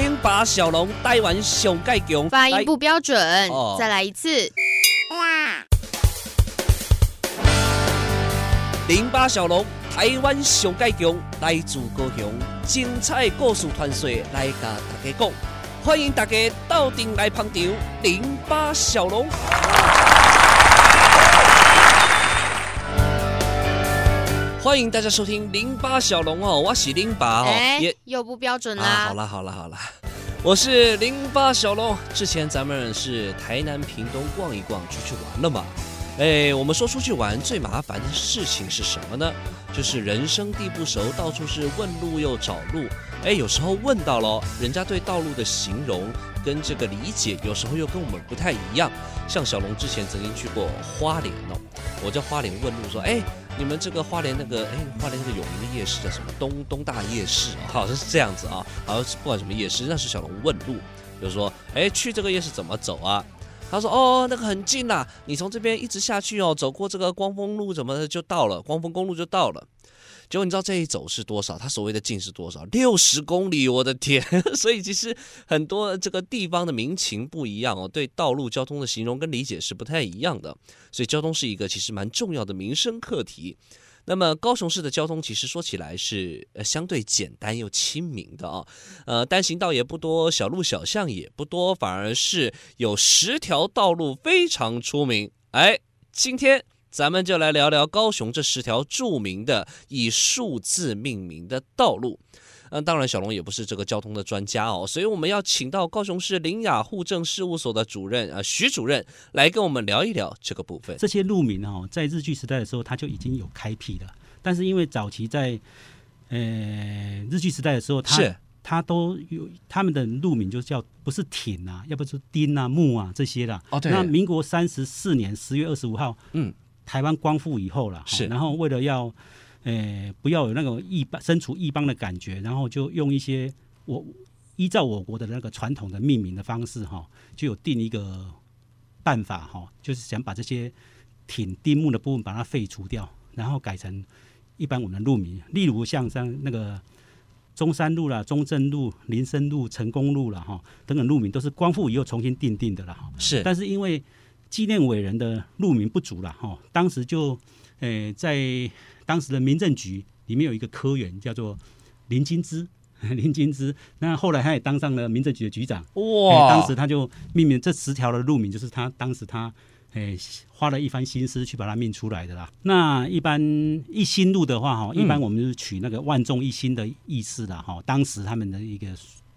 零八小龙台湾上盖强，发音不标准，哦、再来一次。哇零八小龙台湾上盖强，来自高雄，精彩故事传说来甲大家讲，欢迎大家到店来捧场。零八小龙。欢迎大家收听零八小龙哦，我是零八哦，欸、也又不标准啦、啊。好了好了好了，我是零八小龙。之前咱们是台南屏东逛一逛，出去玩了嘛？哎，我们说出去玩最麻烦的事情是什么呢？就是人生地不熟，到处是问路又找路。哎，有时候问到了，人家对道路的形容跟这个理解，有时候又跟我们不太一样。像小龙之前曾经去过花莲哦，我在花莲问路说，哎。你们这个花莲那个，哎，花莲那个有名的夜市叫什么？东东大夜市啊，好像是这样子啊。好像是不管什么夜市，那是小龙问路，就是说，哎，去这个夜市怎么走啊？他说，哦，那个很近呐，你从这边一直下去哦，走过这个光丰路怎么就到了，光丰公路就到了。结果你知道这一走是多少？他所谓的近是多少？六十公里！我的天！所以其实很多这个地方的民情不一样哦，对道路交通的形容跟理解是不太一样的。所以交通是一个其实蛮重要的民生课题。那么高雄市的交通其实说起来是呃相对简单又亲民的啊，呃单行道也不多，小路小巷也不多，反而是有十条道路非常出名。哎，今天。咱们就来聊聊高雄这十条著名的以数字命名的道路。嗯，当然小龙也不是这个交通的专家哦，所以我们要请到高雄市林雅户政事务所的主任啊徐主任来跟我们聊一聊这个部分。这些路名哦，在日据时代的时候，它就已经有开辟了，但是因为早期在呃日据时代的时候，它是它都有他们的路名就叫不是挺啊，要不是丁啊、木啊这些的。哦，对。那民国三十四年十月二十五号，嗯。台湾光复以后了，是，然后为了要，呃，不要有那种异邦身处异邦的感觉，然后就用一些我依照我国的那个传统的命名的方式哈，就有定一个办法哈，就是想把这些挺丁木的部分把它废除掉，然后改成一般我们的路名，例如像像那个中山路啦、中正路、林森路、成功路啦哈等等路名都是光复以后重新定定的了哈，是，但是因为。纪念伟人的路名不足了哈，当时就，诶、呃，在当时的民政局里面有一个科员叫做林金枝，林金枝，那后来他也当上了民政局的局长，哇，当时他就命名这十条的路名，就是他当时他，诶、呃，花了一番心思去把它命出来的啦。那一般一心路的话哈，一般我们就是取那个万众一心的意思啦哈，当时他们的一个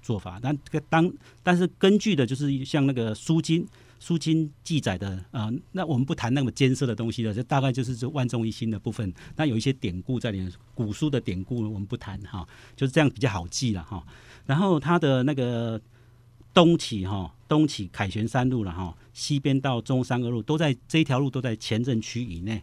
做法，但这个当但是根据的就是像那个书经。书经记载的啊、那我们不谈那么艰涩的东西了，就大概就是这万众一心的部分。那有一些典故在里面，古书的典故我们不谈哈，就是这样比较好记了哈。然后它的那个东起哈，东起凯旋山路了哈，西边到中山二路都在这条路都在前镇区以内。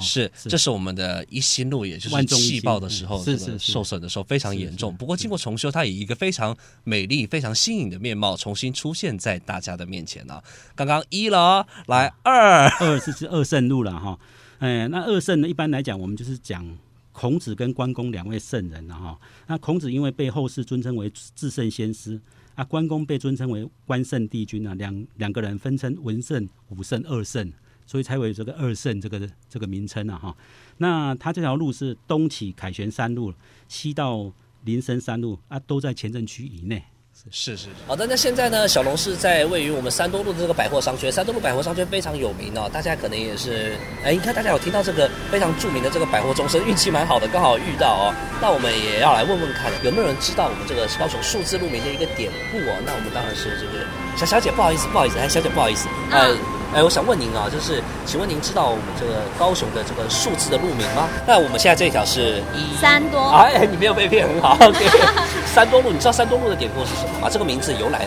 是，这是我们的一心路，也就是气爆的时候，是是受损的时候非常严重。不过经过重修，它以一个非常美丽、非常新颖的面貌重新出现在大家的面前了。刚刚一了，来二，二是是二圣路了哈。哎，那二圣呢，一般来讲，我们就是讲孔子跟关公两位圣人了哈。那孔子因为被后世尊称为至圣先师，啊，关公被尊称为关圣帝君啊，两两个人分称文圣、武圣、二圣。所以才会有这个二圣这个这个名称啊哈，那它这条路是东起凯旋山路，西到林森山路啊，都在前镇区以内。是是是。好的，那现在呢，小龙是在位于我们三多路的这个百货商圈，三多路百货商圈非常有名哦，大家可能也是，哎，你看大家有听到这个非常著名的这个百货钟声，运气蛮好的，刚好遇到哦。那我们也要来问问看，有没有人知道我们这个高雄数字路名的一个典故哦？那我们当然是这个小小姐，不好意思，不好意思，哎，小姐不好意思，呃。嗯哎，我想问您啊，就是请问您知道我们这个高雄的这个数字的路名吗？那我们现在这一条是一三多。哎，你没有被骗，很好。OK，三多路，你知道三多路的典故是什么吗？这个名字由来？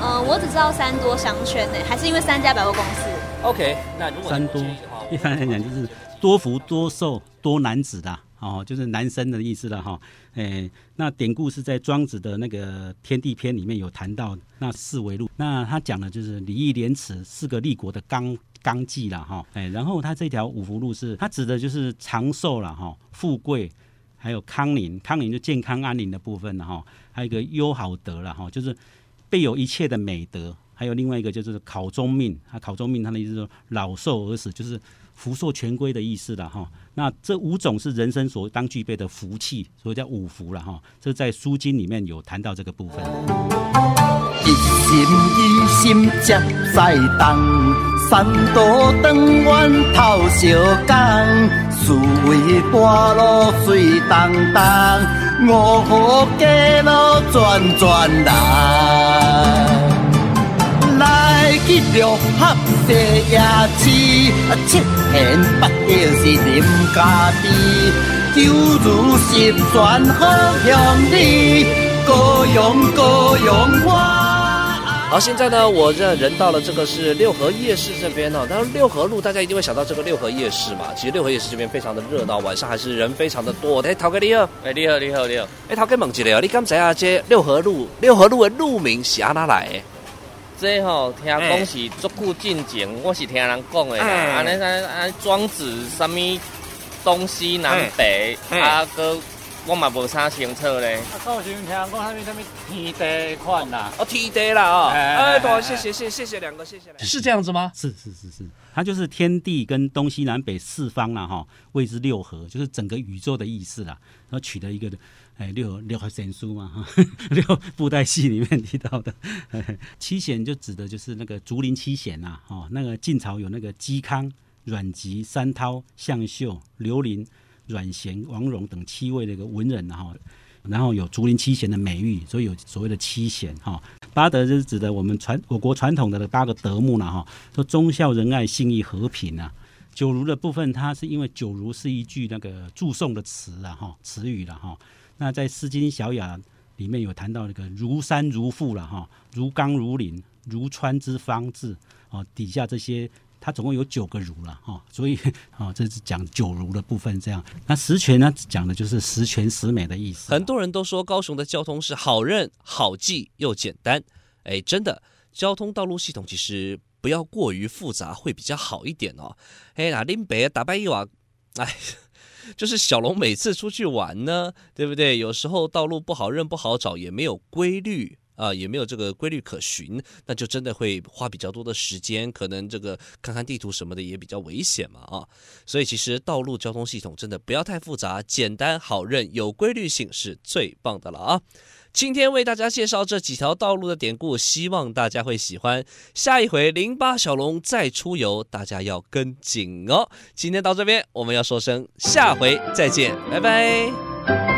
呃，我只知道三多商圈呢，还是因为三家百货公司。OK，那如果三多一般来讲就是多福多寿多男子的。哦，就是男生的意思了哈。诶，那典故是在庄子的那个《天地篇》里面有谈到那四维路。那他讲的就是礼义廉耻四个立国的纲纲纪了哈。哎，然后他这条五福路是，他指的就是长寿了哈，富贵，还有康宁，康宁就健康安宁的部分了哈，还有一个优好德了哈，就是备有一切的美德，还有另外一个就是考中命，他考中命，他的意思说老寿而死，就是福寿全归的意思了哈。那这五种是人生所当具备的福气，所以叫五福了哈。这在《书经》里面有谈到这个部分。心一心接赛当。三多长远透小工，四围大路水当当，五湖街路转转来。来去六合地夜市，七贤八德是林家地，九如十全好乡里，高雄高雄我。好，现在呢，我这人到了这个是六合夜市这边哦。当然，六合路大家一定会想到这个六合夜市嘛。其实六合夜市这边非常的热闹，晚上还是人非常的多。哎，陶哥你好，哎，你好，你好，你好。哎，陶哥问一下哦，你刚才啊，这六合路，六合路的路名是安哪来的？这吼、哦，听讲是足久进前，我是听人讲的啦。安尼安安庄子什么东西南北啊个。我嘛无啥清楚咧。啊，我是听人讲啥物啥物天地款啦。哦，天地啦哦。哎，多谢谢谢谢谢两个，谢谢。是这样子吗？是是。是。是，它就是。天地跟东西南北四方啦哈，谓之六合，就是。整个宇宙的意思啦。然后取了一个哎六六合神书嘛哈，六布袋戏里面提到的。七贤就指的就是。那个竹林七贤呐，哦，那个晋朝有那个嵇康、阮籍、山涛、向秀、刘伶。阮咸、王戎等七位那个文人哈，然后有竹林七贤的美誉，所以有所谓的七贤哈。八德就是指的我们传我国传统的八个德目了哈，说忠孝仁爱信义和平啊。九如的部分，它是因为九如是一句那个祝颂的词啊哈，词语了哈。那在《诗经·小雅》里面有谈到那个如山如父了哈，如冈如林，如川之方至哦，底下这些。它总共有九个如了哈，所以 啊，这是讲九如的部分。这样，那十全呢，讲的就是十全十美的意思。很多人都说高雄的交通是好认、好记又简单，哎，真的，交通道路系统其实不要过于复杂会比较好一点哦。哎，那林北打败一瓦，哎，就是小龙每次出去玩呢，对不对？有时候道路不好认、不好找，也没有规律。啊，也没有这个规律可循，那就真的会花比较多的时间，可能这个看看地图什么的也比较危险嘛啊，所以其实道路交通系统真的不要太复杂，简单好认，有规律性是最棒的了啊！今天为大家介绍这几条道路的典故，希望大家会喜欢。下一回零八小龙再出游，大家要跟紧哦。今天到这边，我们要说声下回再见，拜拜。